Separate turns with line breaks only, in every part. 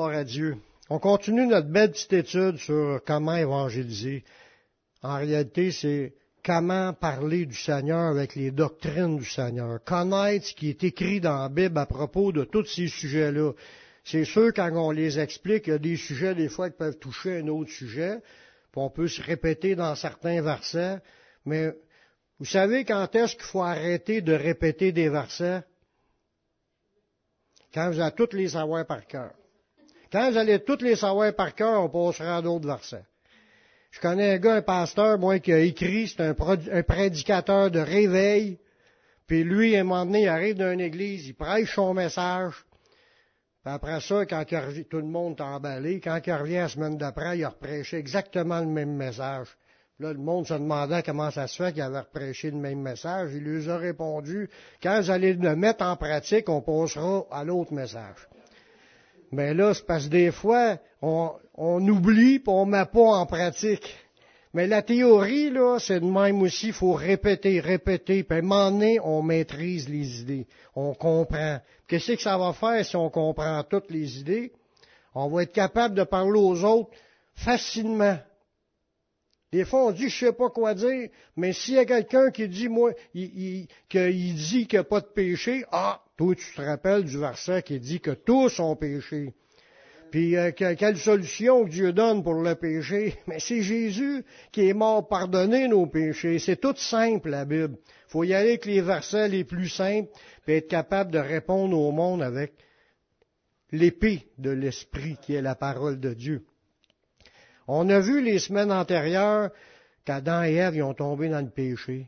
À Dieu. On continue notre belle petite étude sur comment évangéliser. En réalité, c'est comment parler du Seigneur avec les doctrines du Seigneur. Connaître ce qui est écrit dans la Bible à propos de tous ces sujets-là. C'est sûr, quand on les explique, il y a des sujets, des fois, qui peuvent toucher un autre sujet, puis on peut se répéter dans certains versets, mais vous savez quand est-ce qu'il faut arrêter de répéter des versets? Quand vous allez toutes les savoir par cœur. Quand vous allez toutes les savoir par cœur, on passera à d'autres versets. Je connais un gars, un pasteur, moi, qui a écrit, c'est un, prédicateur de réveil. Puis lui, à un moment donné, il arrive dans une église, il prêche son message. Puis après ça, quand tout le monde est emballé. Quand il revient la semaine d'après, il a reprêché exactement le même message. Là, le monde se demandait comment ça se fait qu'il avait reprêché le même message. Il lui a répondu, quand vous allez le mettre en pratique, on passera à l'autre message. Mais là, c'est parce que des fois, on, oublie et on ne met pas en pratique. Mais la théorie, là, c'est de même aussi, il faut répéter, répéter, puis à un moment donné, on maîtrise les idées, on comprend. Qu'est-ce que ça va faire si on comprend toutes les idées? On va être capable de parler aux autres facilement. Des fois, on dit, je sais pas quoi dire, mais s'il y a quelqu'un qui dit, moi, il, qu'il dit qu'il n'y a pas de péché, ah, toi, tu te rappelles du verset qui dit que tous ont péché. Puis, euh, quelle solution Dieu donne pour le péché? Mais c'est Jésus qui est mort pardonner nos péchés. C'est tout simple, la Bible. faut y aller avec les versets les plus simples, puis être capable de répondre au monde avec l'épée de l'Esprit qui est la parole de Dieu. On a vu les semaines antérieures qu'Adam et Ève ont tombé dans le péché.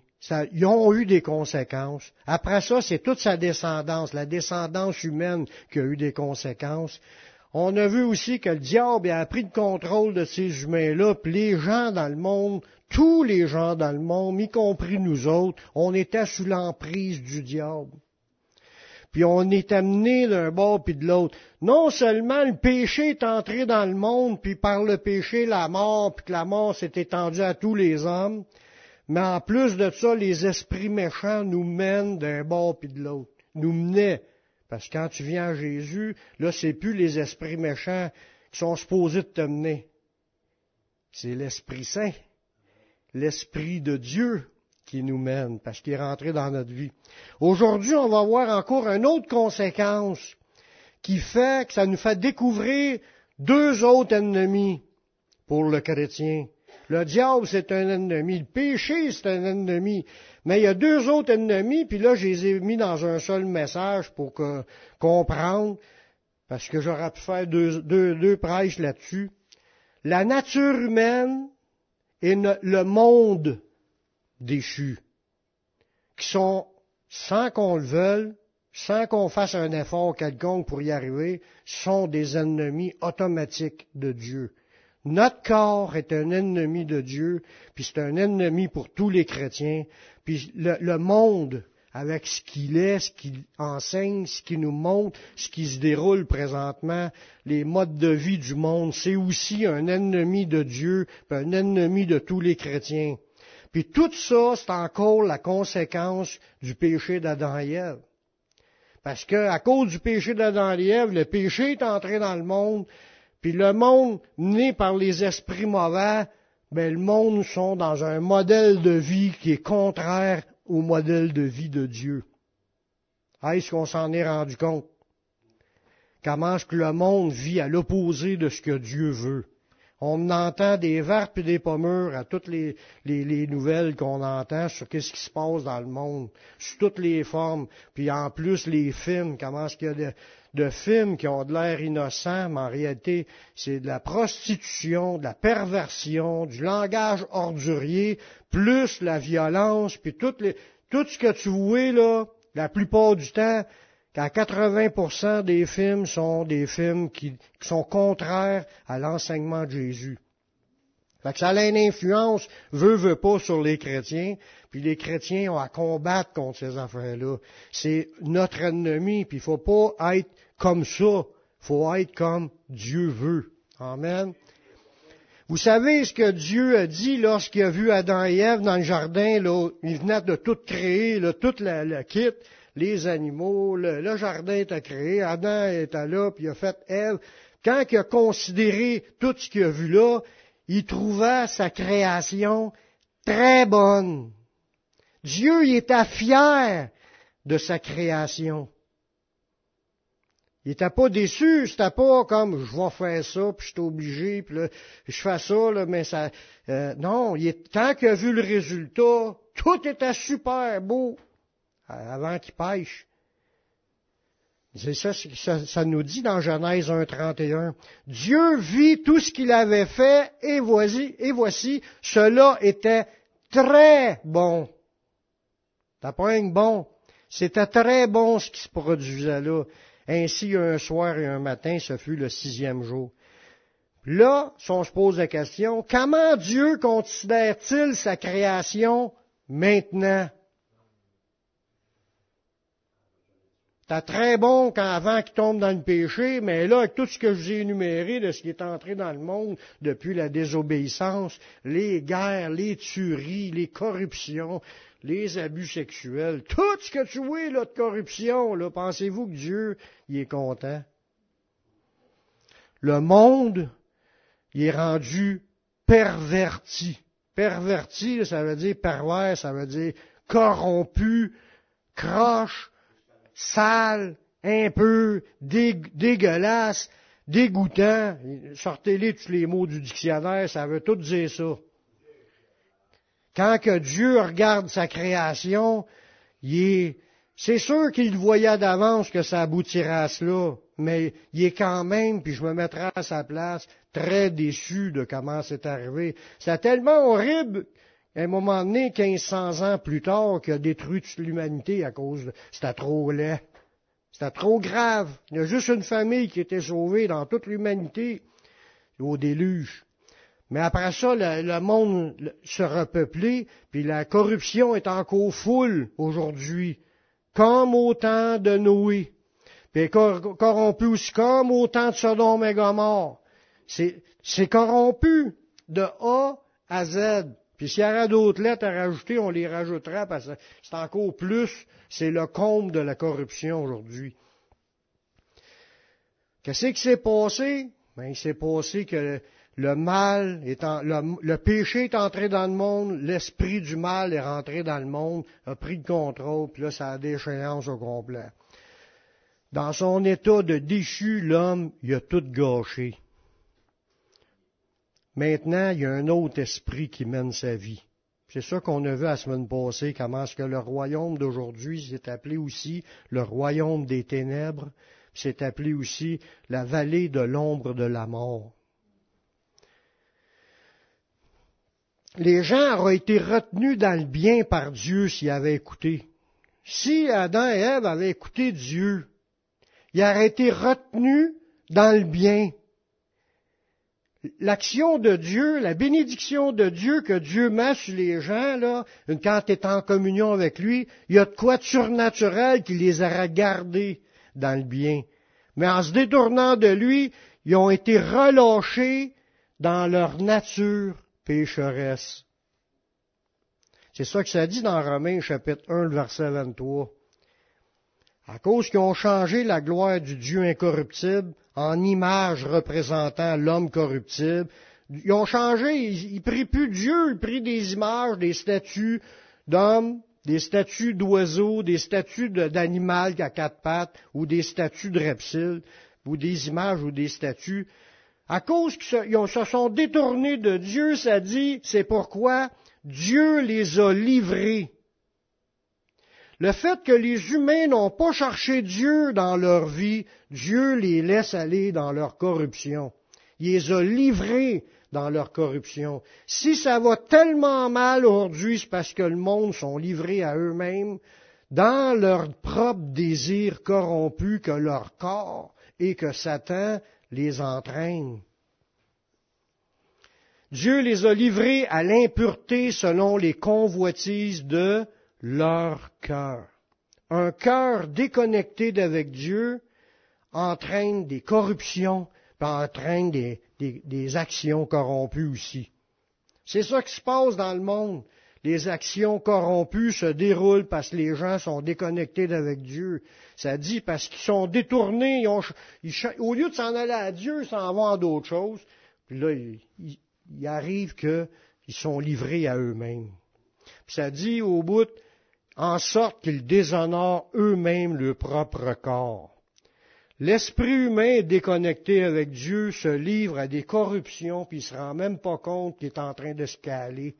Ils ont eu des conséquences. Après ça, c'est toute sa descendance, la descendance humaine qui a eu des conséquences. On a vu aussi que le diable a pris le contrôle de ces humains-là, puis les gens dans le monde, tous les gens dans le monde, y compris nous autres, on était sous l'emprise du diable puis on est amené d'un bord puis de l'autre. Non seulement le péché est entré dans le monde, puis par le péché la mort, puis que la mort s'est étendue à tous les hommes, mais en plus de ça, les esprits méchants nous mènent d'un bord puis de l'autre, nous menaient. Parce que quand tu viens à Jésus, là, c'est plus les esprits méchants qui sont supposés te mener. C'est l'Esprit Saint, l'Esprit de Dieu qui nous mène, parce qu'il est rentré dans notre vie. Aujourd'hui, on va voir encore une autre conséquence qui fait que ça nous fait découvrir deux autres ennemis pour le chrétien. Le diable, c'est un ennemi. Le péché, c'est un ennemi. Mais il y a deux autres ennemis, puis là, je les ai mis dans un seul message pour comprendre, parce que j'aurais pu faire deux, prêches là-dessus. La nature humaine et le monde déchus, qui sont, sans qu'on le veuille, sans qu'on fasse un effort quelconque pour y arriver, sont des ennemis automatiques de Dieu. Notre corps est un ennemi de Dieu, puis c'est un ennemi pour tous les chrétiens, puis le, monde, avec ce qu'il est, ce qu'il enseigne, ce qu'il nous montre, ce qui se déroule présentement, les modes de vie du monde, c'est aussi un ennemi de Dieu, un ennemi de tous les chrétiens. Puis tout ça, c'est encore la conséquence du péché d'Adam et Ève. Parce que, à cause du péché d'Adam et Ève, le péché est entré dans le monde, puis le monde, né par les esprits mauvais, ben, le monde sont dans un modèle de vie qui est contraire au modèle de vie de Dieu. Est-ce qu'on s'en est rendu compte? Comment est-ce que le monde vit à l'opposé de ce que Dieu veut? On entend des vertes et des pommures à toutes les, nouvelles qu'on entend sur qu'est-ce qui se passe dans le monde, sous toutes les formes. Puis en plus, les films, comment est-ce qu'il y a de, films qui ont de l'air innocent, mais en réalité, c'est de la prostitution, de la perversion, du langage ordurier, plus la violence, puis tout, tout ce que tu vois là, la plupart du temps, qu'à 80% des films sont des films qui, sont contraires à l'enseignement de Jésus. Fait que ça a une influence, veut, veut pas, sur les chrétiens, puis les chrétiens ont à combattre contre ces affaires-là. C'est notre ennemi, puis il faut pas être comme ça, faut être comme Dieu veut. Amen. Vous savez ce que Dieu a dit lorsqu'il a vu Adam et Ève dans le jardin, là, il venait de tout créer, là, toute la, la kit, les animaux, le, jardin était créé, Adam était là, puis il a fait Ève, quand il a considéré tout ce qu'il a vu là, il trouva sa création très bonne. Dieu il était fier de sa création. Il n'était pas déçu, c'était pas comme je vais faire ça, puis je suis obligé, puis là, je fais ça, là, mais ça. Euh, non, il est, quand il a vu le résultat, tout était super beau avant qu'il pêche. C'est ça, ça, ça, nous dit dans Genèse 1.31. Dieu vit tout ce qu'il avait fait et voici, et voici, cela était très bon. T'as pas un bon. C'était très bon ce qui se produisait là. Ainsi, un soir et un matin, ce fut le sixième jour. Là, si on se pose la question, comment Dieu considère-t-il sa création maintenant? C'est très bon quand avant qu'il tombe dans le péché, mais là, avec tout ce que je vous ai énuméré de ce qui est entré dans le monde depuis la désobéissance, les guerres, les tueries, les corruptions, les abus sexuels, tout ce que tu vois là, de corruption, là, pensez-vous que Dieu y est content? Le monde, il est rendu perverti. Perverti, ça veut dire pervers, ça veut dire corrompu, croche, sale, un peu dégueulasse, dégoûtant. Sortez-les tous les mots du dictionnaire, ça veut tout dire ça. Quand que Dieu regarde sa création, il est, c'est sûr qu'il voyait d'avance que ça aboutirait à cela, mais il est quand même, puis je me mettrai à sa place, très déçu de comment c'est arrivé. C'est tellement horrible à un moment donné, 1500 ans plus tard, qu'il a détruit toute l'humanité à cause de... C'était trop laid. C'était trop grave. Il y a juste une famille qui était sauvée dans toute l'humanité au déluge. Mais après ça, le, monde se repeuplé, puis la corruption est encore foule aujourd'hui, comme au temps de Noé. Puis corrompu aussi comme au temps de Sodome et Gomorre. C'est corrompu de A à Z. Puis s'il y aura d'autres lettres à rajouter, on les rajoutera parce que c'est encore plus, c'est le comble de la corruption aujourd'hui. Qu'est-ce qui s'est passé? Ben, il s'est passé que le mal, est le, péché est entré dans le monde, l'esprit du mal est rentré dans le monde, a pris le contrôle, puis là, ça a déchéance au complet. Dans son état de déchu, l'homme, il a tout gâché. Maintenant, il y a un autre esprit qui mène sa vie. C'est ça qu'on a vu la semaine passée, comment est-ce que le royaume d'aujourd'hui s'est appelé aussi le royaume des ténèbres, s'est appelé aussi la vallée de l'ombre de la mort. les gens auraient été retenus dans le bien par Dieu s'ils avaient écouté. Si Adam et Ève avaient écouté Dieu, ils auraient été retenus dans le bien. L'action de Dieu, la bénédiction de Dieu que Dieu met sur les gens, là, quand tu es en communion avec lui, il y a de quoi de surnaturel qui les aura gardés dans le bien. Mais en se détournant de lui, ils ont été relâchés dans leur nature pécheresse. C'est ça que ça dit dans Romains chapitre 1, verset 23. À cause qu'ils ont changé la gloire du Dieu incorruptible en image représentant l'homme corruptible, ils ont changé, ils, ils prient plus Dieu, ils prient des images, des statues d'hommes, des statues d'oiseaux, des statues d'animal qui a quatre pattes, ou des statues de reptiles, ou des images ou des statues. À cause qu'ils se sont détournés de Dieu, ça dit, c'est pourquoi Dieu les a livrés. Le fait que les humains n'ont pas cherché Dieu dans leur vie, Dieu les laisse aller dans leur corruption. Il les a livrés dans leur corruption. Si ça va tellement mal aujourd'hui, c'est parce que le monde sont livrés à eux-mêmes dans leur propre désir corrompu que leur corps et que Satan les entraîne. Dieu les a livrés à l'impureté selon les convoitises de leur cœur. Un cœur déconnecté d'avec Dieu entraîne des corruptions, entraîne des, des actions corrompues aussi. C'est ça qui se passe dans le monde. les actions corrompues se déroulent parce que les gens sont déconnectés d'avec Dieu. Ça dit parce qu'ils sont détournés, au lieu de s'en aller à Dieu, ils s'en vont à d'autres choses. Puis là, il, il arrive qu'ils sont livrés à eux-mêmes. Puis ça dit au bout, en sorte qu'ils déshonorent eux-mêmes leur propre corps. L'esprit humain déconnecté avec Dieu se livre à des corruptions, puis il se rend même pas compte qu'il est en train de se caler,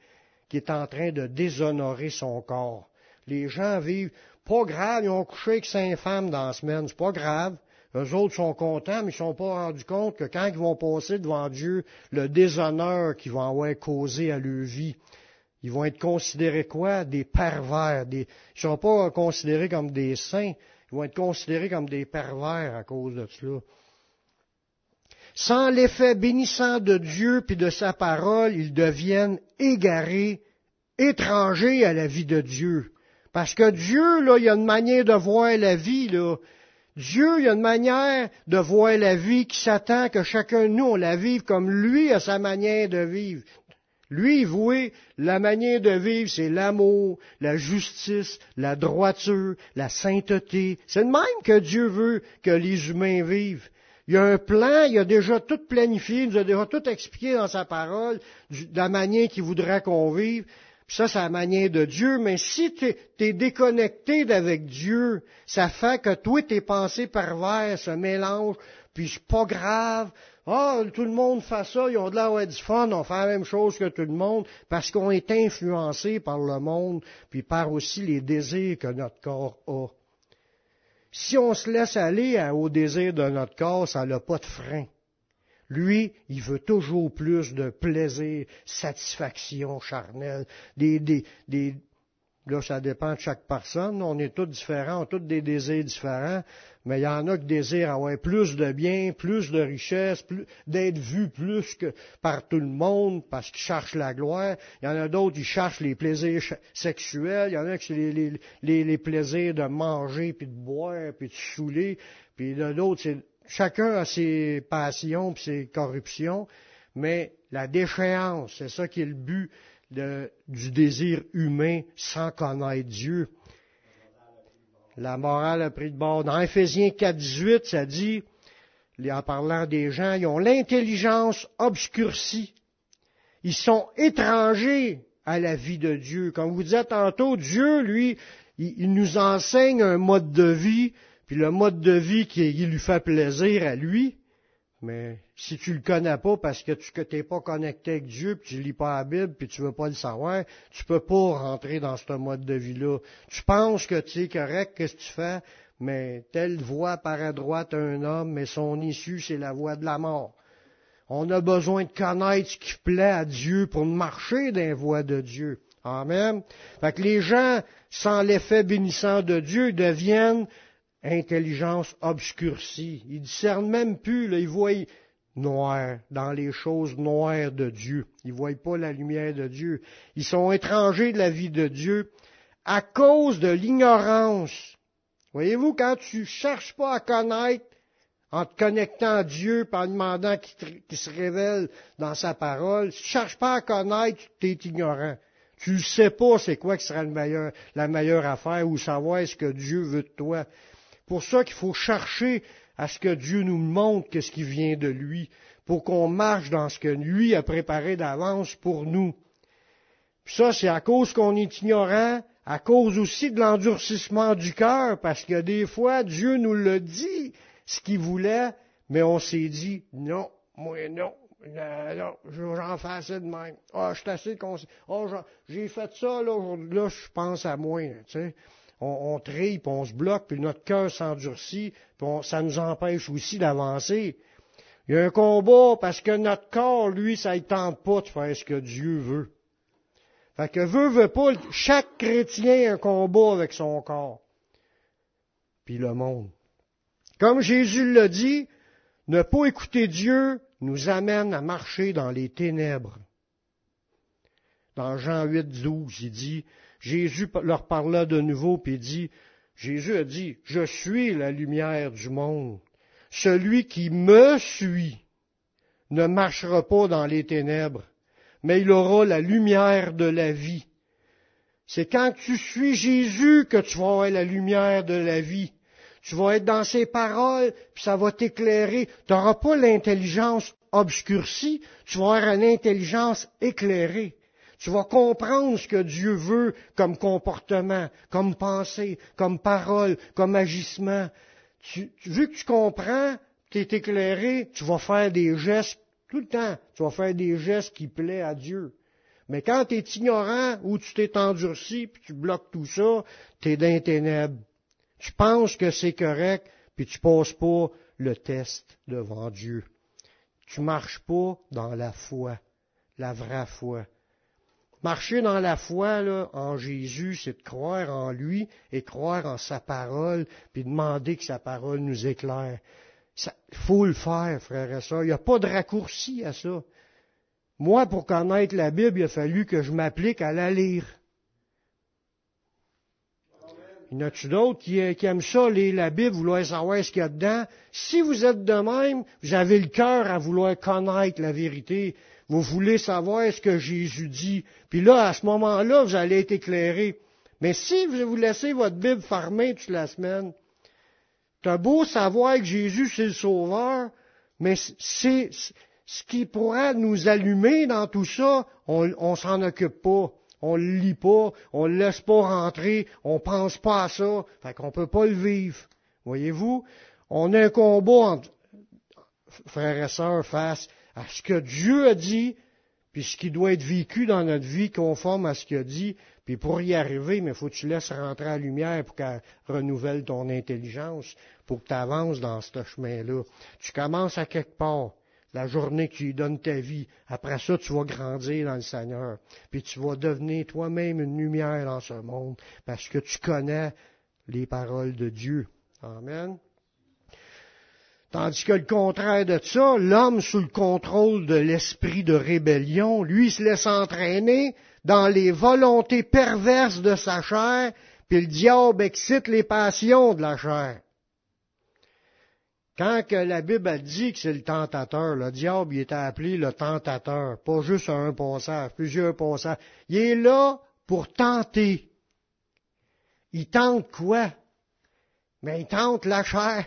qu'il est en train de déshonorer son corps. Les gens vivent, pas grave, ils ont couché avec cinq femmes dans la semaine, c'est pas grave. Eux autres sont contents, mais ils ne sont pas rendus compte que quand ils vont passer devant Dieu, le déshonneur qu'ils vont avoir causé à leur vie, ils vont être considérés quoi? Des pervers. Des... Ils ne seront pas considérés comme des saints, ils vont être considérés comme des pervers à cause de cela. Sans l'effet bénissant de Dieu puis de sa parole, ils deviennent égarés, étrangers à la vie de Dieu. Parce que Dieu, là, il y a une manière de voir la vie, là. Dieu, il y a une manière de voir la vie qui s'attend que chacun de nous, on la vive comme lui a sa manière de vivre. Lui, voué, la manière de vivre, c'est l'amour, la justice, la droiture, la sainteté. C'est de même que Dieu veut que les humains vivent. Il y a un plan, il a déjà tout planifié, il nous a déjà tout expliqué dans sa parole, de la manière qu'il voudrait qu'on vive. ça, c'est la manière de Dieu. Mais si tu es, déconnecté d'avec Dieu, ça fait que toi, tes pensées perverses se mélangent, puis c'est pas grave, ah, tout le monde fait ça, ils ont de l'air du fun, on fait la même chose que tout le monde, parce qu'on est influencé par le monde, puis par aussi les désirs que notre corps a. Si on se laisse aller au désir de notre corps, ça n'a pas de frein. Lui, il veut toujours plus de plaisir, satisfaction charnelle, des, des, des, Là, ça dépend de chaque personne. On est tous différents, on a tous des désirs différents, mais il y en a qui désirent avoir plus de biens, plus de richesses, d'être vus plus que par tout le monde parce qu'ils cherchent la gloire. Il y en a d'autres qui cherchent les plaisirs sexuels. Il y en a qui les, les plaisirs de manger, puis de boire, puis de saouler. Puis d'autres, c'est chacun a ses passions puis ses corruptions. Mais la déchéance, c'est ça qui est le but du désir humain sans connaître Dieu. La morale a pris de bord. Dans Ephésiens 4, 18, ça dit, en parlant des gens, ils ont l'intelligence obscurcie. Ils sont étrangers à la vie de Dieu. Comme vous disiez tantôt, Dieu, lui, il, nous enseigne un mode de vie, puis le mode de vie qui lui fait plaisir à lui, mais si tu le connais pas parce que tu n'es pas connecté avec Dieu, puis tu lis pas la Bible, puis tu veux pas le savoir, tu peux pas rentrer dans ce mode de vie-là. Tu penses que tu es correct, qu'est-ce que tu fais, mais telle voie par à droite un homme, mais son issue, c'est la voie de la mort. On a besoin de connaître ce qui plaît à Dieu pour marcher dans la voie de Dieu. Amen. Fait que les gens, sans l'effet bénissant de Dieu, deviennent intelligence obscurcie. Ils discernent même plus, là, ils voient noir dans les choses noires de Dieu. Ils ne voient pas la lumière de Dieu. Ils sont étrangers de la vie de Dieu à cause de l'ignorance. Voyez-vous, quand tu cherches pas à connaître en te connectant à Dieu, en demandant qu'il se révèle dans sa parole, si tu cherches pas à connaître, tu es ignorant. Tu ne sais pas c'est quoi qui sera la meilleure affaire ou savoir ce que Dieu veut de toi pour ça qu'il faut chercher à ce que Dieu nous montre qu'est-ce qui vient de lui, pour qu'on marche dans ce que lui a préparé d'avance pour nous. Puis ça, c'est à cause qu'on est ignorant, à cause aussi de l'endurcissement du cœur, parce que des fois, Dieu nous le dit, ce qu'il voulait, mais on s'est dit, non, moi non, non, j'en fais assez de même. Ah, je suis assez conscient. Ah, j'ai fait ça, là, là, je pense à moi, tu sais on, on puis on se bloque, puis notre cœur s'endurcit, puis ça nous empêche aussi d'avancer. Il y a un combat parce que notre corps, lui, ça ne tente pas de faire ce que Dieu veut. Fait que veut, veut pas, chaque chrétien a un combat avec son corps. Puis le monde. Comme Jésus l'a dit, ne pas écouter Dieu nous amène à marcher dans les ténèbres. Dans Jean 8, 12, il dit, Jésus leur parla de nouveau, puis dit, Jésus a dit, je suis la lumière du monde. Celui qui me suit ne marchera pas dans les ténèbres, mais il aura la lumière de la vie. C'est quand tu suis Jésus que tu vas avoir la lumière de la vie. Tu vas être dans ses paroles, puis ça va t'éclairer. Tu n'auras pas l'intelligence obscurcie, tu vas avoir une intelligence éclairée. Tu vas comprendre ce que Dieu veut comme comportement, comme pensée, comme parole, comme agissement. Tu, vu que tu comprends, tu es éclairé, tu vas faire des gestes tout le temps. Tu vas faire des gestes qui plaisent à Dieu. Mais quand tu es ignorant ou tu t'es endurci, puis tu bloques tout ça, tu es dans ténèbres. Tu penses que c'est correct, puis tu passes pas le test devant Dieu. Tu marches pas dans la foi, la vraie foi. Marcher dans la foi là, en Jésus, c'est de croire en lui et croire en sa parole, puis demander que sa parole nous éclaire. Il faut le faire, frère et sœurs. Il n'y a pas de raccourci à ça. Moi, pour connaître la Bible, il a fallu que je m'applique à la lire. Il y en a-tu d'autres qui, aiment ça, lire la Bible, vouloir savoir ce qu'il y a dedans? Si vous êtes de même, vous avez le cœur à vouloir connaître la vérité. Vous voulez savoir ce que Jésus dit. Puis là, à ce moment-là, vous allez être éclairé. Mais si vous laissez votre Bible fermée toute la semaine, t'as beau savoir que Jésus c'est le Sauveur, mais c'est ce qui pourrait nous allumer dans tout ça, on, on s'en occupe pas on le lit pas, on le laisse pas rentrer, on pense pas à ça, fait qu'on peut pas le vivre. Voyez-vous, on a un combat entre frères et sœurs face à ce que Dieu a dit, puis ce qui doit être vécu dans notre vie conforme à ce qu'il a dit, puis pour y arriver, mais faut que tu laisses rentrer la lumière pour qu'elle renouvelle ton intelligence, pour que tu avances dans ce chemin-là. Tu commences à quelque part la journée que donnes ta vie. Après ça, tu vas grandir dans le Seigneur. Puis tu vas devenir toi-même une lumière dans ce monde parce que tu connais les paroles de Dieu. Amen. Tandis que le contraire de ça, l'homme sous le contrôle de l'esprit de rébellion, lui se laisse entraîner dans les volontés perverses de sa chair, puis le diable excite les passions de la chair. Quand que la Bible a dit que c'est le tentateur, le diable il était appelé le tentateur, pas juste un passage, plusieurs passages. Il est là pour tenter. Il tente quoi? Mais il tente la chair.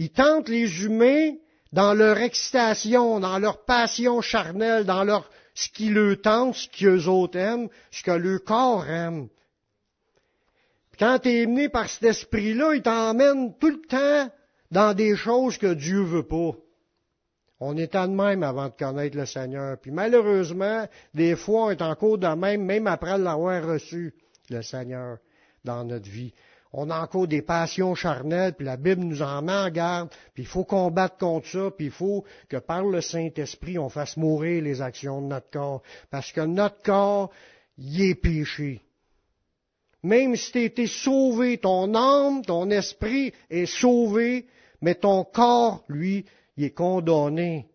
Il tente les humains dans leur excitation, dans leur passion charnelle, dans leur ce qui le tente, ce qu'eux autres aiment, ce que le corps aime. Quand tu es mené par cet esprit-là, il t'emmène tout le temps dans des choses que Dieu veut pas. On est en même avant de connaître le Seigneur. Puis malheureusement, des fois, on est encore de même, même après l'avoir reçu, le Seigneur, dans notre vie. On a encore des passions charnelles, puis la Bible nous en met en garde, puis il faut combattre contre ça, puis il faut que par le Saint-Esprit, on fasse mourir les actions de notre corps. Parce que notre corps, y est péché. Même si tu été sauvé, ton âme, ton esprit est sauvé, mais ton corps, lui, il est condamné.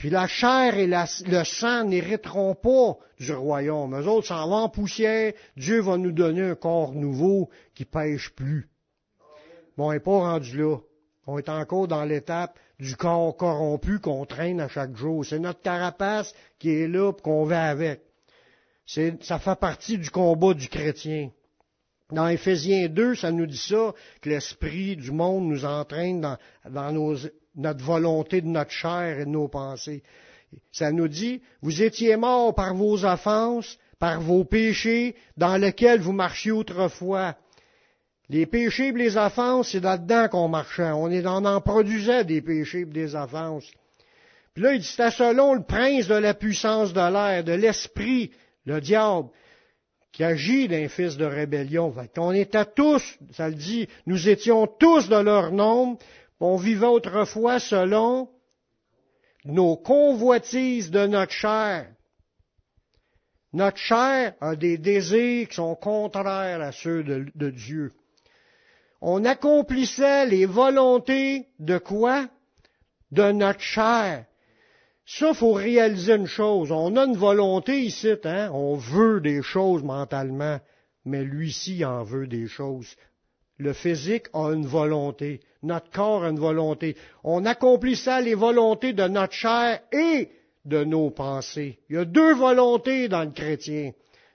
Puis la chair et le sang n'hériteront pas du royaume. Eux autres s'en vont en poussière. Dieu va nous donner un corps nouveau qui pêche plus. Bon, on n'est pas rendu là. On est encore dans l'étape du corps corrompu qu'on traîne à chaque jour. C'est notre carapace qui est là pour qu'on va avec. ça fait partie du combat du chrétien. Dans Éphésiens 2, ça nous dit ça, que l'esprit du monde nous entraîne dans, notre volonté de notre chair et de nos pensées. Ça nous dit, vous étiez morts par vos offenses, par vos péchés, dans lesquels vous marchiez autrefois. Les péchés et les offenses, c'est là-dedans qu'on marchait. On, en produisait des péchés et des offenses. Puis là, il dit, c'était selon le prince de la puissance de l'air, de l'esprit, le diable, qui agit d'un fils de rébellion. On était tous, ça le dit, nous étions tous de leur nombre, on vivait autrefois selon nos convoitises de notre chair. Notre chair a des désirs qui sont contraires à ceux de, Dieu. On accomplissait les volontés de quoi? De notre chair. Ça, faut réaliser une chose. On a une volonté ici, hein? On veut des choses mentalement, mais lui-ci en veut des choses. Le physique a une volonté. Notre corps a une volonté. On accomplit ça les volontés de notre chair et de nos pensées. Il y a deux volontés dans le chrétien.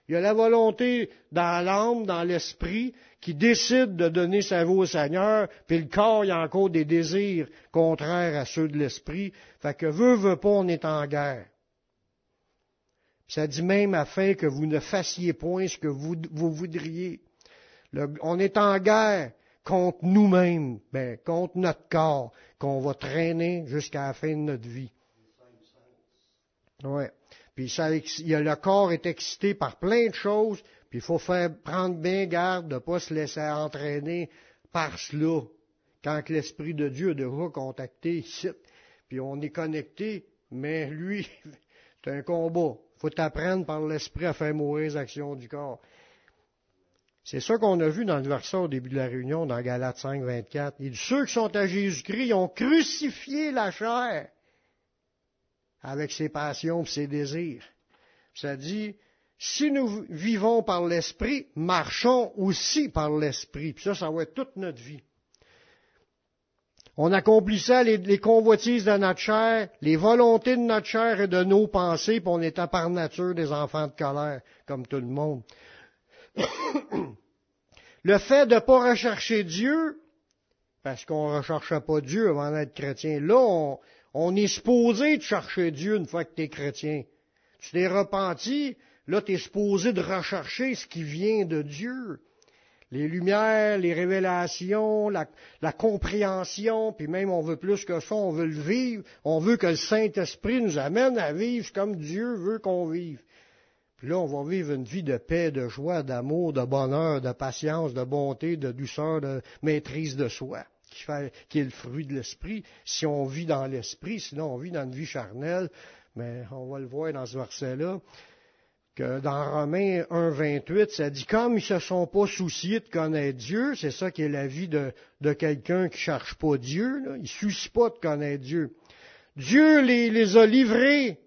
Il y a la volonté dans l'âme, dans l'esprit, qui décide de donner sa vie au Seigneur, puis le corps, il y a encore des désirs contraires à ceux de l'esprit. Fait que veut, veut pas, on est en guerre. Ça dit même afin que vous ne fassiez point ce que vous, vous voudriez. On est en guerre contre nous-mêmes, ben, contre notre corps, qu'on va traîner jusqu'à la fin de notre vie. Ouais. Puis ça, le corps est excité par plein de choses, puis il faut faire prendre bien garde de ne pas se laisser entraîner par cela. Quand l'Esprit de Dieu est déjà contacté ici, puis on est connecté, mais lui, c'est un combat. Il faut apprendre par l'Esprit à faire mourir les actions du corps. C'est ça qu'on a vu dans le verset au début de la réunion, dans Galates 5, 24. Il dit, ceux qui sont à Jésus-Christ ont crucifié la chair avec ses passions et ses désirs. Ça dit, si nous vivons par l'Esprit, marchons aussi par l'Esprit. Puis ça, ça va être toute notre vie. On accomplissait les, les, convoitises de notre chair, les volontés de notre chair et de nos pensées, puis on était par nature des enfants de colère, comme tout le monde. le fait de ne pas rechercher Dieu, parce qu'on ne recherchait pas Dieu avant d'être chrétien, là, on, est supposé de chercher Dieu une fois que tu chrétien. Tu t'es repenti, là, tu es supposé de rechercher ce qui vient de Dieu. Les lumières, les révélations, la, la, compréhension, puis même on veut plus que ça, on veut le vivre, on veut que le Saint-Esprit nous amène à vivre comme Dieu veut qu'on vive. Puis là, on va vivre une vie de paix, de joie, d'amour, de bonheur, de patience, de bonté, de douceur, de maîtrise de soi, qui, fait, qui est le fruit de l'esprit. Si on vit dans l'esprit, sinon on vit dans une vie charnelle, mais on va le voir dans ce verset-là, que dans Romains 1, 28, ça dit, comme ils se sont pas souciés de connaître Dieu, c'est ça qui est la vie de, de quelqu'un qui cherche pas Dieu, là, il ne soucie pas de connaître Dieu. Dieu les, les a livrés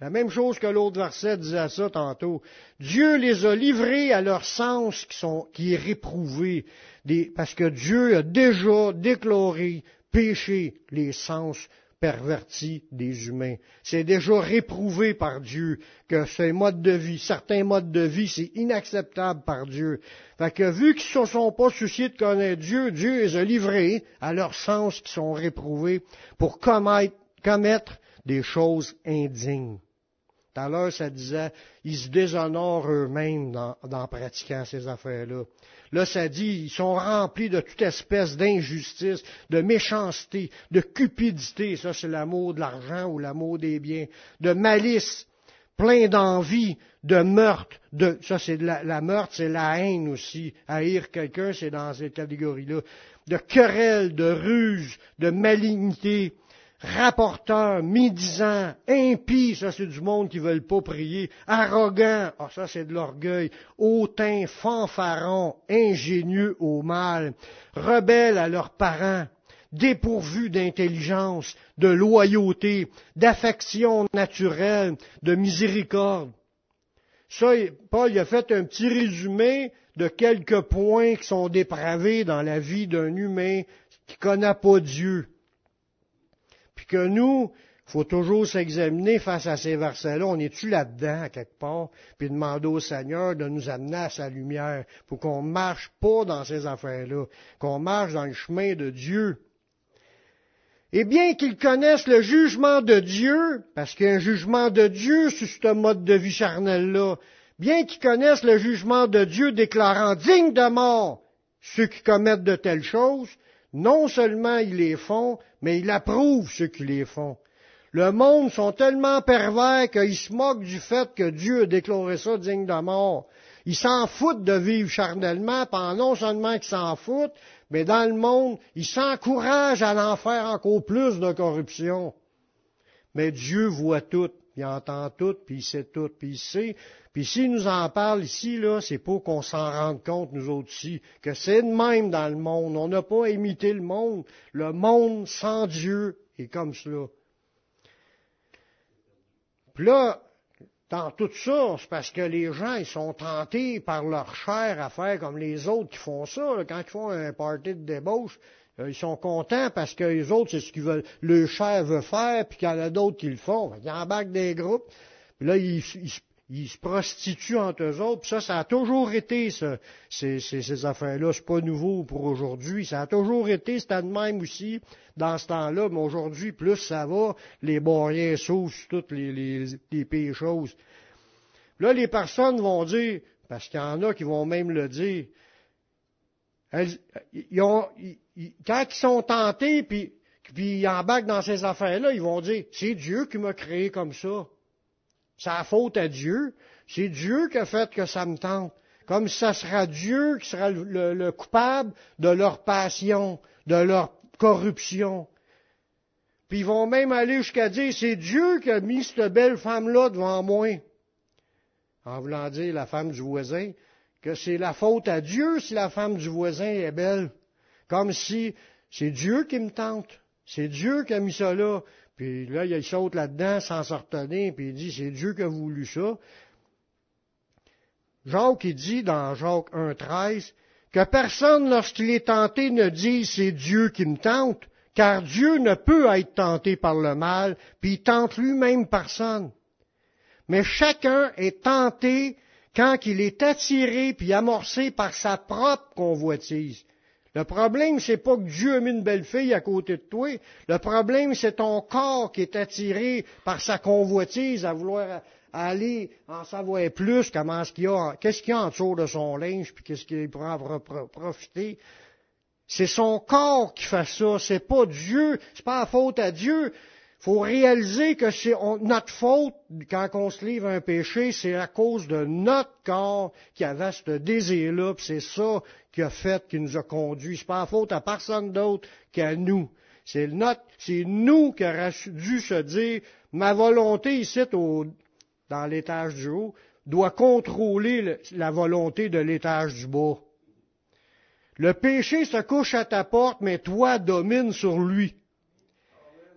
la même chose que l'autre verset disait ça tantôt. Dieu les a livrés à leur sens qui, sont, qui est réprouvé, parce que Dieu a déjà déclaré péché les sens pervertis des humains. C'est déjà réprouvé par Dieu que ces modes de vie, certains modes de vie, c'est inacceptable par Dieu. Fait que vu qu'ils ne se sont pas souciés de connaître Dieu, Dieu les a livrés à leurs sens qui sont réprouvés pour commettre, commettre des choses indignes. Tout à l'heure, ça disait, ils se déshonorent eux-mêmes dans, dans, pratiquant ces affaires-là. Là, ça dit, ils sont remplis de toute espèce d'injustice, de méchanceté, de cupidité, ça c'est l'amour de l'argent ou l'amour des biens, de malice, plein d'envie, de meurtre, de, ça c'est la, la meurtre, c'est la haine aussi. Haïr quelqu'un, c'est dans cette catégorie-là. De querelle, de ruse, de malignité, rapporteur, médisant, impie, ça c'est du monde qui ne veulent pas prier, arrogant, ah ça c'est de l'orgueil, hautain, fanfaron, ingénieux au mal, rebelles à leurs parents, dépourvus d'intelligence, de loyauté, d'affection naturelle, de miséricorde. Ça, Paul a fait un petit résumé de quelques points qui sont dépravés dans la vie d'un humain qui ne connaît pas Dieu que nous, il faut toujours s'examiner face à ces versets-là. On est-tu là-dedans, à quelque part, puis demander au Seigneur de nous amener à sa lumière, pour qu'on marche pas dans ces affaires-là, qu'on marche dans le chemin de Dieu. Et bien qu'ils connaissent le jugement de Dieu, parce qu'il y a un jugement de Dieu sur ce mode de vie charnel-là, bien qu'ils connaissent le jugement de Dieu déclarant digne de mort ceux qui commettent de telles choses, non seulement ils les font, mais ils approuvent ceux qui les font. Le monde sont tellement pervers qu'ils se moquent du fait que Dieu a déclaré ça digne de mort. Ils s'en foutent de vivre charnellement, pas non seulement qu'ils s'en foutent, mais dans le monde, ils s'encouragent à l'en faire encore plus de corruption. Mais Dieu voit tout, il entend tout, puis il sait tout, puis il sait puis s'il nous en parle ici, là, c'est pour qu'on s'en rende compte, nous autres aussi, que c'est de même dans le monde. On n'a pas imité le monde. Le monde sans Dieu est comme cela. Puis là, dans tout ça, c'est parce que les gens, ils sont tentés par leur chair à faire comme les autres qui font ça. Quand ils font un party de débauche, euh, ils sont contents parce que les autres, c'est ce qu'ils veulent, le chair veut faire, puis qu'il y en a d'autres qui le font. Ils embarquent des groupes, puis là, ils, ils se prostituent entre eux autres. Puis ça, ça a toujours été ce, ces, ces, ces affaires-là. C'est pas nouveau pour aujourd'hui. Ça a toujours été, c'était de même aussi dans ce temps-là. Mais aujourd'hui, plus ça va, les barrières s'ouvrent sur toutes les, les, les pires choses. Là, les personnes vont dire, parce qu'il y en a qui vont même le dire, elles, ils ont, ils, quand ils sont tentés, puis, puis ils embarquent dans ces affaires-là, ils vont dire, c'est Dieu qui m'a créé comme ça. C'est la faute à Dieu. C'est Dieu qui a fait que ça me tente. Comme ça sera Dieu qui sera le, le, le coupable de leur passion, de leur corruption. Puis ils vont même aller jusqu'à dire, c'est Dieu qui a mis cette belle femme-là devant moi. En voulant dire la femme du voisin, que c'est la faute à Dieu si la femme du voisin est belle. Comme si c'est Dieu qui me tente. C'est Dieu qui a mis ça là. Puis là, il saute là-dedans sans se retenir, puis il dit, c'est Dieu qui a voulu ça. Jacques, dit dans Jacques 1.13, que personne, lorsqu'il est tenté, ne dise c'est Dieu qui me tente, car Dieu ne peut être tenté par le mal, puis il tente lui-même personne. Mais chacun est tenté quand il est attiré puis amorcé par sa propre convoitise. Le problème, c'est pas que Dieu a mis une belle fille à côté de toi. Le problème, c'est ton corps qui est attiré par sa convoitise à vouloir aller en savoir plus comment ce qu'il y a, qu'est-ce qu'il y a en dessous de son linge, puis qu'est-ce qu'il pourra profiter. C'est son corps qui fait ça, c'est pas Dieu, c'est pas la faute à Dieu. Faut réaliser que c'est notre faute quand on se livre un péché, c'est à cause de notre corps qui avait ce désir-là, puis c'est ça qui a fait, qui nous a conduits. C'est pas la faute à personne d'autre qu'à nous. C'est notre, c'est nous qui avons dû se dire, ma volonté ici, au, dans l'étage du haut, doit contrôler le, la volonté de l'étage du bas. Le péché se couche à ta porte, mais toi domines sur lui.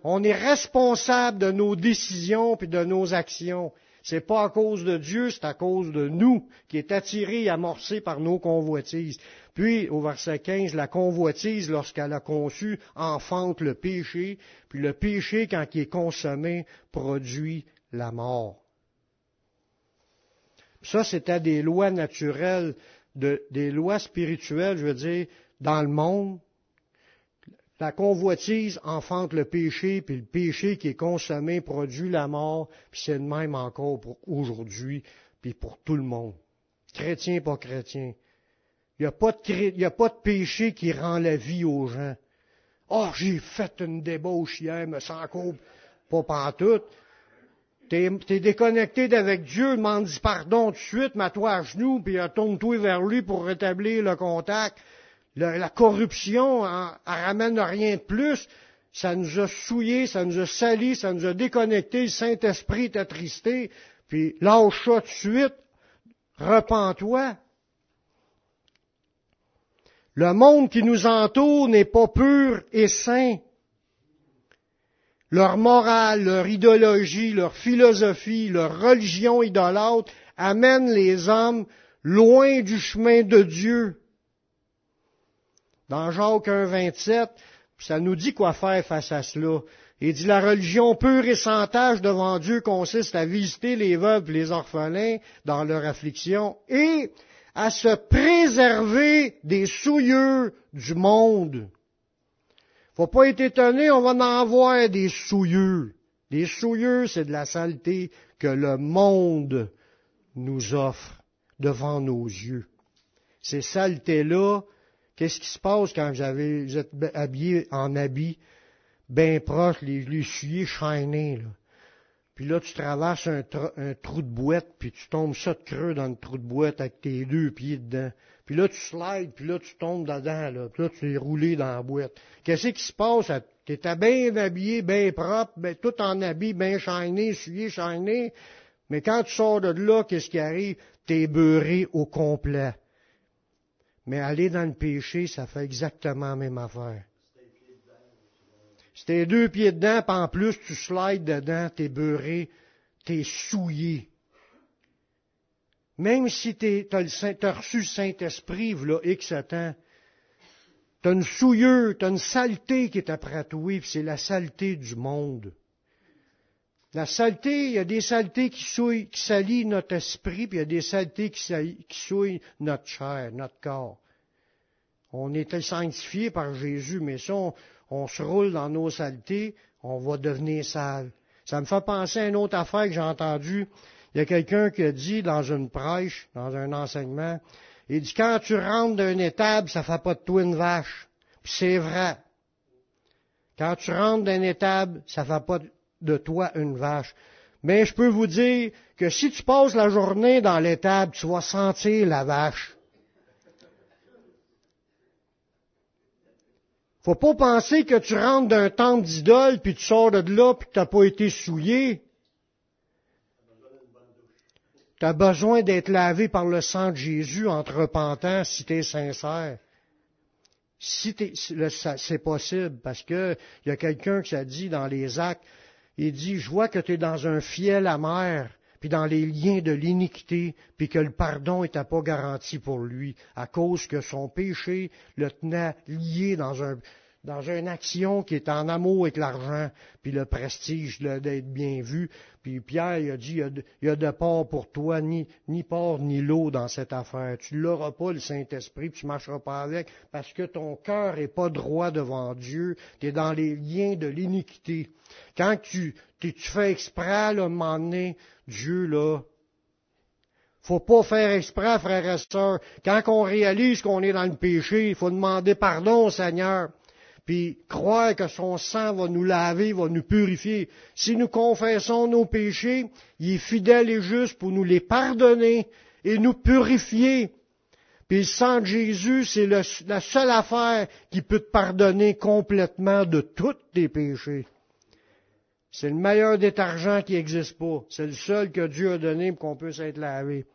On est responsable de nos décisions et de nos actions. C'est pas à cause de Dieu, c'est à cause de nous qui est attiré et amorcé par nos convoitises. Puis, au verset 15, la convoitise, lorsqu'elle a conçu, enfante le péché, puis le péché, quand il est consommé, produit la mort. Ça, c'était des lois naturelles, de, des lois spirituelles, je veux dire, dans le monde, la convoitise enfante le péché, puis le péché qui est consommé produit la mort, puis c'est le même encore pour aujourd'hui, puis pour tout le monde. Chrétien, pas chrétien. Il n'y a, pas de, a pas de péché qui rend la vie aux gens. Oh, j'ai fait une débauche hier, me sens encore pas pantoute. T'es, es déconnecté d'avec Dieu, demande pardon tout de suite, mets-toi à genoux, puis tourne-toi vers lui pour rétablir le contact la corruption elle, ramène rien de plus. Ça nous a souillés, ça nous a salis, ça nous a déconnectés. Le Saint-Esprit est attristé. Puis lâche ça de suite. Repends-toi. Le monde qui nous entoure n'est pas pur et saint. Leur morale, leur idéologie, leur philosophie, leur religion idolâtre amènent les hommes loin du chemin de Dieu. Dans Jacques 1, 27, ça nous dit quoi faire face à cela. Il dit la religion pure et sans tâche devant Dieu consiste à visiter les veuves et les orphelins dans leur affliction et à se préserver des souilleux du monde. Faut pas être étonné, on va en voir des souilleux. Les souilleux, c'est de la saleté que le monde nous offre devant nos yeux. Ces saletés-là, Qu'est-ce qui se passe quand j'avais, vous êtes habillé en habit bien proche, les, les shiny, là? Puis là, tu traverses un, un, trou de boîte, puis tu tombes ça de creux dans le trou de boîte avec tes deux pieds dedans. Puis là, tu slides, puis là, tu tombes dedans, là. Puis là, tu es roulé dans la boîte. Qu'est-ce qui se passe? Tu étais bien habillé, bien propre, ben, tout en habit, bien shiny, souliers shiny. Mais quand tu sors de là, qu'est-ce qui arrive? T'es beurré au complet. Mais aller dans le péché, ça fait exactement la même affaire. Si t'es deux pieds dedans, puis en plus tu slides dedans, t'es beurré, t'es souillé. Même si t'as as reçu le Saint-Esprit, voilà X temps, t'as une souillure, t'as une saleté qui est après toi, c'est la saleté du monde. La saleté, il y a des saletés qui, souillent, qui salissent notre esprit, puis il y a des saletés qui, souillent notre chair, notre corps. On était sanctifié par Jésus, mais si on, se roule dans nos saletés, on va devenir sale. Ça me fait penser à une autre affaire que j'ai entendue. Il y a quelqu'un qui a dit dans une prêche, dans un enseignement, il dit quand tu rentres d'une étable, ça fait pas de toi une vache. Puis c'est vrai. Quand tu rentres d'une étable, ça fait pas de toi une vache. Mais je peux vous dire que si tu passes la journée dans l'étable, tu vas sentir la vache. Faut pas penser que tu rentres d'un temple d'idole, puis tu sors de là, puis n'as pas été souillé. Tu as besoin d'être lavé par le sang de Jésus en te repentant si tu es sincère. Si c'est possible, parce que il y a quelqu'un qui a dit dans les actes, il dit, je vois que tu es dans un fiel amer, puis dans les liens de l'iniquité, puis que le pardon n'était pas garanti pour lui, à cause que son péché le tenait lié dans un, dans une action qui est en amour avec l'argent, puis le prestige d'être bien vu. Puis Pierre il a dit, il y a, de, part pour toi, ni, ni port ni l'eau dans cette affaire. Tu l'auras pas, le Saint-Esprit, puis tu marcheras pas avec, parce que ton cœur est pas droit devant Dieu, tu es dans les liens de l'iniquité. Quand tu, tu, fais exprès, là, un moment donné, Dieu, là, faut pas faire exprès, frères et sœurs. Quand on réalise qu'on est dans le péché, il faut demander pardon au Seigneur puis croire que son sang va nous laver, va nous purifier. Si nous confessons nos péchés, il est fidèle et juste pour nous les pardonner et nous purifier. Puis le sang de Jésus, c'est la seule affaire qui peut te pardonner complètement de tous tes péchés. C'est le meilleur détergent qui n'existe pas. C'est le seul que Dieu a donné pour qu'on puisse être lavé.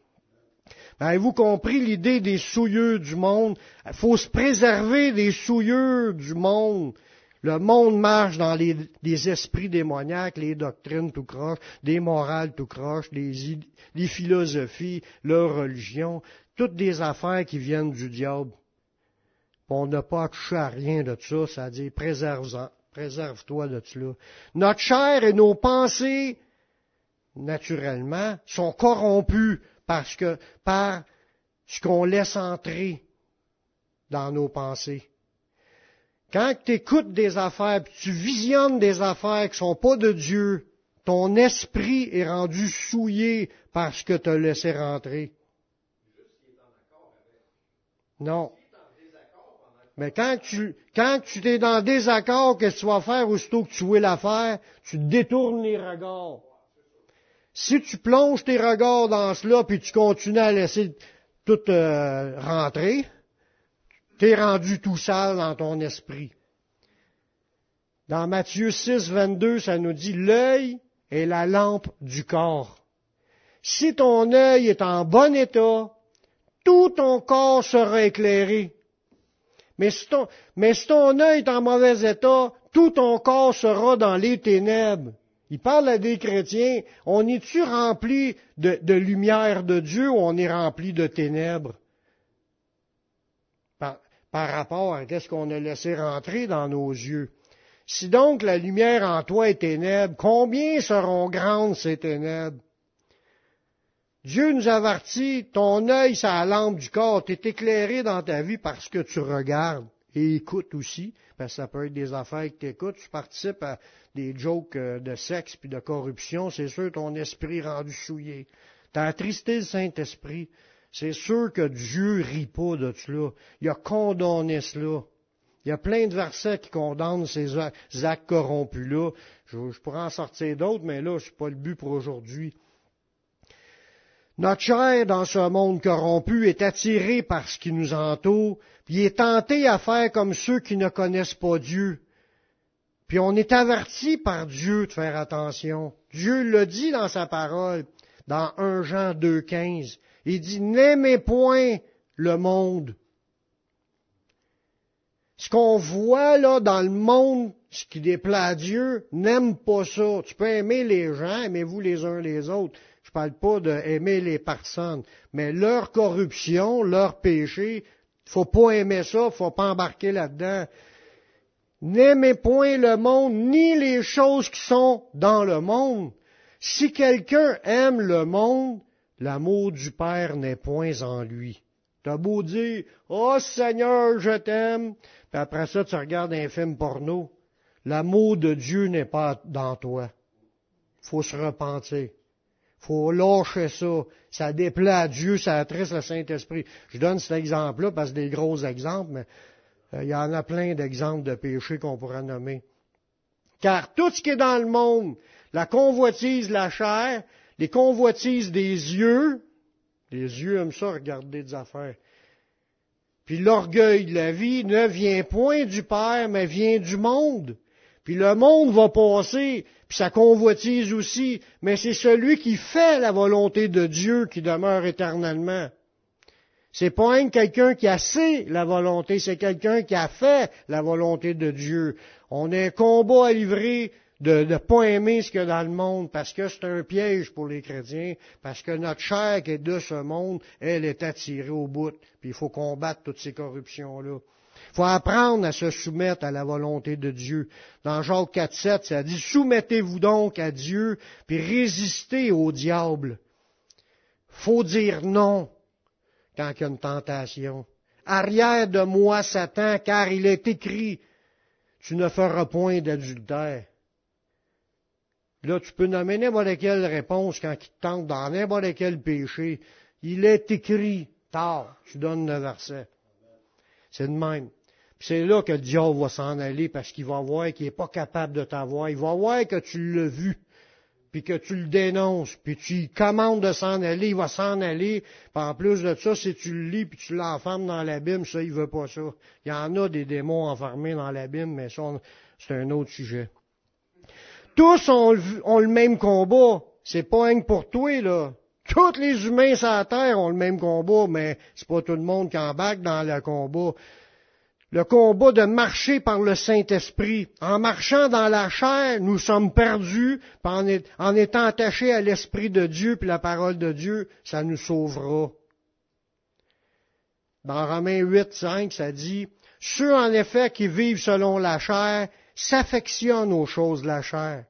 Avez-vous compris l'idée des souillures du monde? Il faut se préserver des souillures du monde. Le monde marche dans les, esprits démoniaques, les doctrines tout croche, des morales tout croche, les, philosophies, leur religion, toutes des affaires qui viennent du diable. On n'a pas touché à rien de ça, ça dit préserve-toi préserve de cela. Notre chair et nos pensées, naturellement, sont corrompues parce que par ce qu'on laisse entrer dans nos pensées. Quand tu écoutes des affaires, puis tu visionnes des affaires qui sont pas de Dieu, ton esprit est rendu souillé parce que tu as laissé rentrer. Non. Mais quand tu, quand tu es dans désaccord, qu'est-ce que tu vas faire? Aussitôt que tu veux l'affaire? Tu détournes les regards. Si tu plonges tes regards dans cela, puis tu continues à laisser tout euh, rentrer, tu es rendu tout sale dans ton esprit. Dans Matthieu 6, 22, ça nous dit, l'œil est la lampe du corps. Si ton œil est en bon état, tout ton corps sera éclairé. Mais si ton, mais si ton œil est en mauvais état, tout ton corps sera dans les ténèbres. Il parle à des chrétiens. On est-tu rempli de, lumière de Dieu ou on est rempli de ténèbres? Par, rapport à qu'est-ce qu'on a laissé rentrer dans nos yeux. Si donc la lumière en toi est ténèbres, combien seront grandes ces ténèbres? Dieu nous avertit, ton œil, c'est la lampe du corps, tu éclairé dans ta vie parce que tu regardes et écoutes aussi, parce que ça peut être des affaires que tu écoutes, tu participes à des jokes euh, de sexe puis de corruption, c'est sûr ton esprit rendu souillé. T'as attristé le Saint-Esprit. C'est sûr que Dieu rit pas de cela. Il a condamné cela. Il y a plein de versets qui condamnent ces actes corrompus-là. Je, pourrais en sortir d'autres, mais là, c'est pas le but pour aujourd'hui. Notre chair dans ce monde corrompu est attirée par ce qui nous entoure, puis est tenté à faire comme ceux qui ne connaissent pas Dieu. Puis on est averti par Dieu de faire attention. Dieu le dit dans sa parole, dans 1 Jean 2,15. Il dit, n'aimez point le monde. Ce qu'on voit là dans le monde, ce qui déplaît à Dieu, n'aime pas ça. Tu peux aimer les gens, aimez-vous les uns les autres. Je ne parle pas d'aimer les personnes, mais leur corruption, leur péché, il faut pas aimer ça, faut pas embarquer là-dedans. N'aimez point le monde, ni les choses qui sont dans le monde. Si quelqu'un aime le monde, l'amour du Père n'est point en lui. T'as beau dire, oh Seigneur, je t'aime, puis après ça, tu regardes un film porno. L'amour de Dieu n'est pas dans toi. Faut se repentir. Faut lâcher ça. Ça déplaît à Dieu, ça attriste le Saint-Esprit. Je donne cet exemple-là parce que des gros exemples, mais euh, il y en a plein d'exemples de péchés qu'on pourrait nommer. Car tout ce qui est dans le monde, la convoitise la chair, les convoitises des yeux, les yeux aiment ça, regarder des affaires. Puis l'orgueil de la vie ne vient point du Père, mais vient du monde. Puis le monde va passer, puis sa convoitise aussi, mais c'est celui qui fait la volonté de Dieu qui demeure éternellement. C'est pas un quelqu'un qui a fait la volonté, c'est quelqu'un qui a fait la volonté de Dieu. On a un combat à livrer de ne pas aimer ce qu'il y a dans le monde, parce que c'est un piège pour les chrétiens, parce que notre chair qui est de ce monde, elle est attirée au bout, puis il faut combattre toutes ces corruptions-là. Il faut apprendre à se soumettre à la volonté de Dieu. Dans Jacques 4.7, ça dit, soumettez-vous donc à Dieu, puis résistez au diable. Faut dire non quand il y a une tentation. Arrière de moi, Satan, car il est écrit, tu ne feras point d'adultère. Là, tu peux nommer n'importe quelle réponse quand il te tente dans n'importe quel péché. Il est écrit, tard, tu donnes le verset. C'est de même. C'est là que le diable va s'en aller parce qu'il va voir qu'il n'est pas capable de t'avoir. Il va voir que tu l'as vu puis que tu le dénonces, puis tu commandes de s'en aller, il va s'en aller. Puis en plus de ça, si tu le lis, puis tu l'enfermes dans l'abîme, ça, il veut pas ça. Il y en a des démons enfermés dans l'abîme, mais ça, c'est un autre sujet. Tous ont, le même combat. C'est pas un pour toi, là. Tous les humains sur la Terre ont le même combat, mais c'est pas tout le monde qui embarque dans le combat le combat de marcher par le Saint-Esprit. En marchant dans la chair, nous sommes perdus, en étant attachés à l'Esprit de Dieu puis la parole de Dieu, ça nous sauvera. Dans Romains 8, 5, ça dit, ceux en effet qui vivent selon la chair s'affectionnent aux choses de la chair.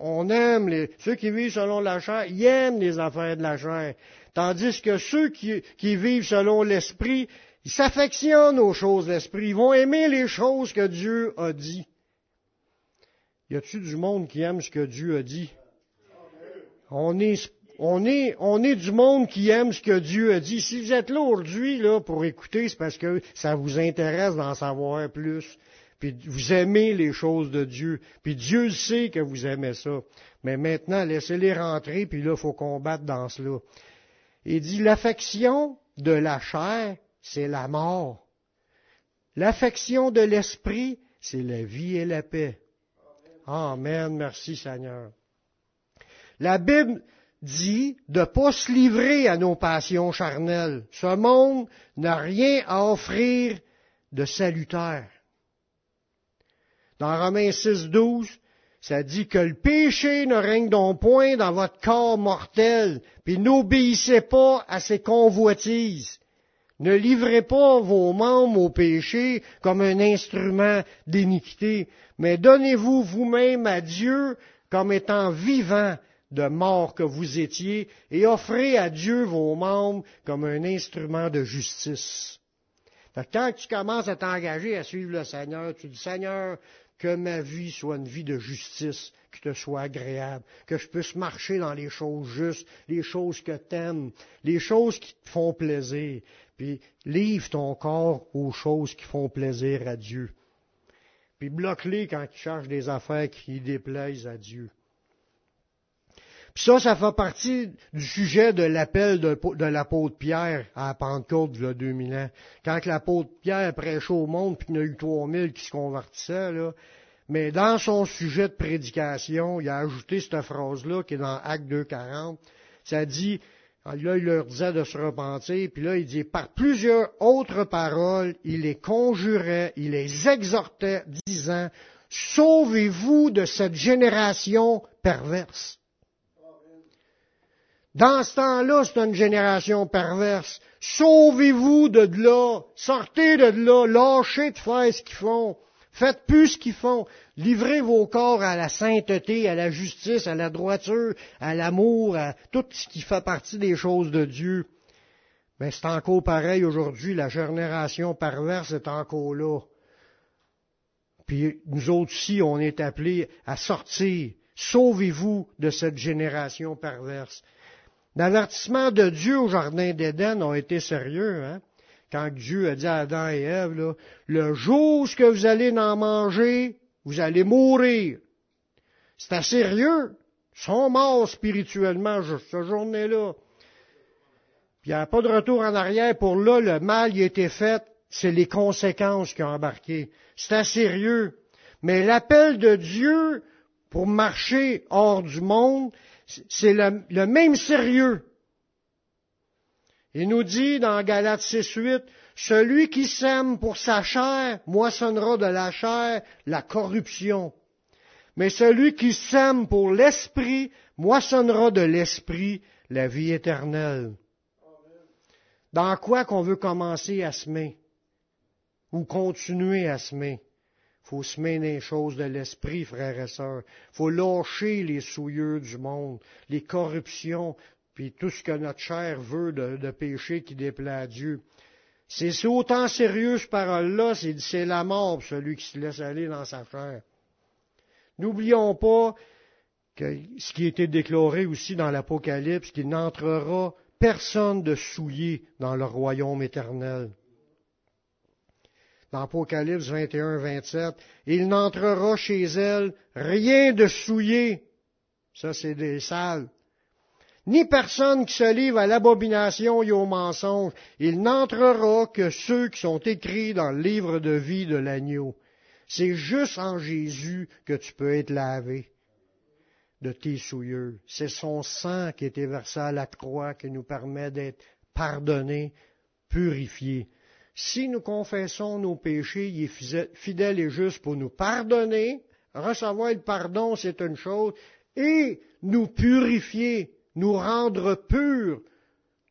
On aime les, ceux qui vivent selon la chair, ils aiment les affaires de la chair. Tandis que ceux qui, qui vivent selon l'esprit, ils s'affectionnent aux choses de l'esprit. Ils vont aimer les choses que Dieu a dit. Y a-t-il du monde qui aime ce que Dieu a dit? On est, on est, on est du monde qui aime ce que Dieu a dit. Si vous êtes là aujourd'hui, là, pour écouter, c'est parce que ça vous intéresse d'en savoir plus. Puis vous aimez les choses de Dieu. Puis Dieu sait que vous aimez ça. Mais maintenant, laissez-les rentrer, puis là, il faut combattre dans cela. Il dit, l'affection de la chair c'est la mort. L'affection de l'esprit, c'est la vie et la paix. Amen, merci Seigneur. La Bible dit de ne pas se livrer à nos passions charnelles. Ce monde n'a rien à offrir de salutaire. Dans Romains 6, 12, ça dit que le péché ne règne donc point dans votre corps mortel, puis n'obéissez pas à ses convoitises. Ne livrez pas vos membres au péché comme un instrument d'iniquité, mais donnez-vous vous-même à Dieu comme étant vivant de mort que vous étiez, et offrez à Dieu vos membres comme un instrument de justice. quand tu commences à t'engager à suivre le Seigneur, tu dis Seigneur, que ma vie soit une vie de justice, que te soit agréable, que je puisse marcher dans les choses justes, les choses que t'aimes, les choses qui te font plaisir. Puis livre ton corps aux choses qui font plaisir à Dieu. Puis bloque-les quand tu cherches des affaires qui déplaisent à Dieu. Puis ça, ça fait partie du sujet de l'appel de, l'apôtre Pierre à Pentecôte, il y a 2000 ans. Quand l'apôtre Pierre prêchait au monde, puis il y en a eu 3000 qui se convertissaient. Mais dans son sujet de prédication, il a ajouté cette phrase-là, qui est dans Acte 2.40. Ça dit, là, il leur disait de se repentir, puis là, il dit, par plusieurs autres paroles, il les conjurait, il les exhortait, disant, Sauvez-vous de cette génération perverse. Dans ce temps-là, c'est une génération perverse. Sauvez-vous de là. Sortez de là. Lâchez de faire ce qu'ils font. Faites plus ce qu'ils font. Livrez vos corps à la sainteté, à la justice, à la droiture, à l'amour, à tout ce qui fait partie des choses de Dieu. Mais c'est encore pareil aujourd'hui, la génération perverse est encore là. Puis nous autres aussi, on est appelés à sortir. Sauvez-vous de cette génération perverse. L'avertissement de Dieu au Jardin d'Éden a été sérieux. Hein? Quand Dieu a dit à Adam et Ève, le jour que vous allez en manger, vous allez mourir. C'est sérieux. Ils sont morts spirituellement cette journée-là. Puis il n'y a pas de retour en arrière. Pour là, le mal y a été fait. C'est les conséquences qui ont embarqué. C'est sérieux. Mais l'appel de Dieu pour marcher hors du monde, c'est le, le, même sérieux. Il nous dit dans Galates 6.8, celui qui sème pour sa chair moissonnera de la chair la corruption. Mais celui qui sème pour l'esprit moissonnera de l'esprit la vie éternelle. Dans quoi qu'on veut commencer à semer ou continuer à semer? faut semer les choses de l'esprit, frères et sœurs. faut lâcher les souillures du monde, les corruptions, puis tout ce que notre chair veut de péché qui déplaît à Dieu. C'est autant sérieux, cette parole-là, c'est la mort celui qui se laisse aller dans sa chair. N'oublions pas que ce qui a été déclaré aussi dans l'Apocalypse, qu'il n'entrera personne de souillé dans le royaume éternel. Dans Apocalypse 21, 27, il n'entrera chez elle rien de souillé. Ça, c'est des salles ni personne qui se livre à l'abomination et au mensonge. Il n'entrera que ceux qui sont écrits dans le livre de vie de l'agneau. C'est juste en Jésus que tu peux être lavé de tes souillures. C'est son sang qui a été versé à la croix qui nous permet d'être pardonnés, purifiés. Si nous confessons nos péchés, il est fidèle et juste pour nous pardonner. Recevoir le pardon, c'est une chose. Et nous purifier nous rendre purs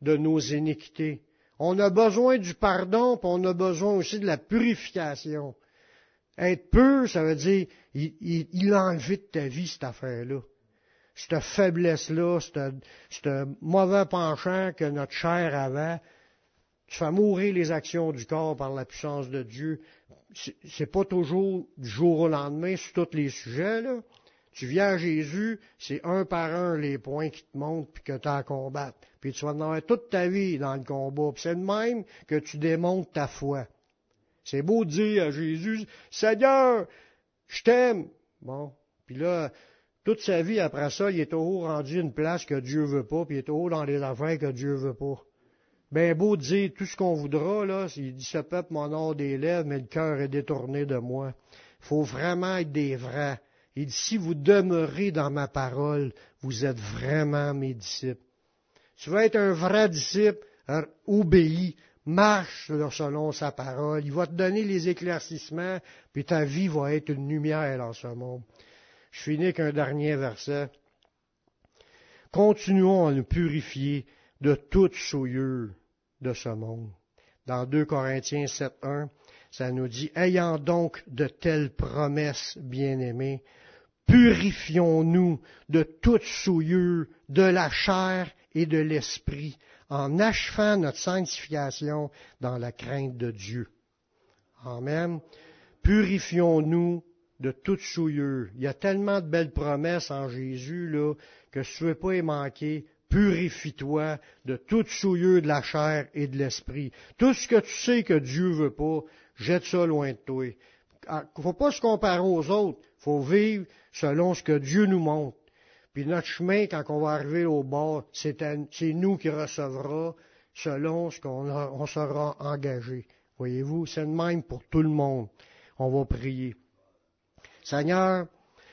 de nos iniquités. On a besoin du pardon, puis on a besoin aussi de la purification. Être pur, ça veut dire, il, il, il de ta vie cette affaire-là. Cette faiblesse-là, ce mauvais penchant que notre chair avait, tu fais mourir les actions du corps par la puissance de Dieu. C'est pas toujours du jour au lendemain sur tous les sujets, là. Tu viens à Jésus, c'est un par un les points qui te montrent puis que tu as à combattre. Puis tu vas en toute ta vie dans le combat. Puis c'est de même que tu démontres ta foi. C'est beau de dire à Jésus, Seigneur, je t'aime. Bon. Puis là, toute sa vie après ça, il est toujours rendu une place que Dieu veut pas, puis il est toujours dans les affaires que Dieu veut pas. Ben beau de dire tout ce qu'on voudra, là, il dit ce peuple nom des lèvres, mais le cœur est détourné de moi. Faut vraiment être des vrais. Il dit, si vous demeurez dans ma parole, vous êtes vraiment mes disciples. Tu vas être un vrai disciple, obéi, marche selon sa parole. Il va te donner les éclaircissements, puis ta vie va être une lumière dans ce monde. Je finis avec un dernier verset. Continuons à nous purifier de toute souillure de ce monde. Dans 2 Corinthiens 7.1, ça nous dit, ayant donc de telles promesses, bien-aimés, purifions-nous de toute souillure de la chair et de l'esprit, en achevant notre sanctification dans la crainte de Dieu. Amen. Purifions-nous de toute souillure. Il y a tellement de belles promesses en Jésus, là, que si tu veux pas y manquer, purifie-toi de toute souillure de la chair et de l'esprit. Tout ce que tu sais que Dieu veut pas, jette ça loin de toi. Il ah, faut pas se comparer aux autres. Il faut vivre selon ce que Dieu nous montre. Puis notre chemin, quand on va arriver au bord, c'est nous qui recevra selon ce qu'on on sera engagé. Voyez-vous, c'est le même pour tout le monde. On va prier. Seigneur,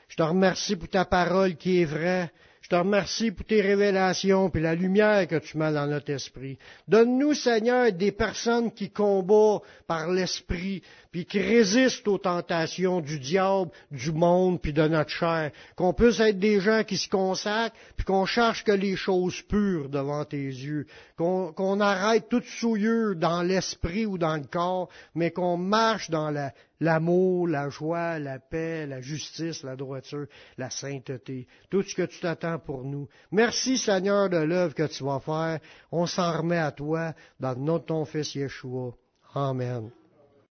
je te remercie pour ta parole qui est vraie. Je te remercie pour tes révélations et la lumière que tu mets dans notre esprit. Donne-nous, Seigneur, des personnes qui combattent par l'esprit, puis qui résistent aux tentations du diable, du monde, puis de notre chair. Qu'on puisse être des gens qui se consacrent, puis qu'on cherche que les choses pures devant tes yeux. Qu'on arrête toute souillure dans l'esprit ou dans le corps, mais qu'on marche dans la, l'amour, la joie, la paix, la justice, la droiture, la sainteté, tout ce que tu t'attends pour nous. Merci Seigneur de l'œuvre que tu vas faire. On s'en remet à toi dans le nom de ton Fils Yeshua. Amen.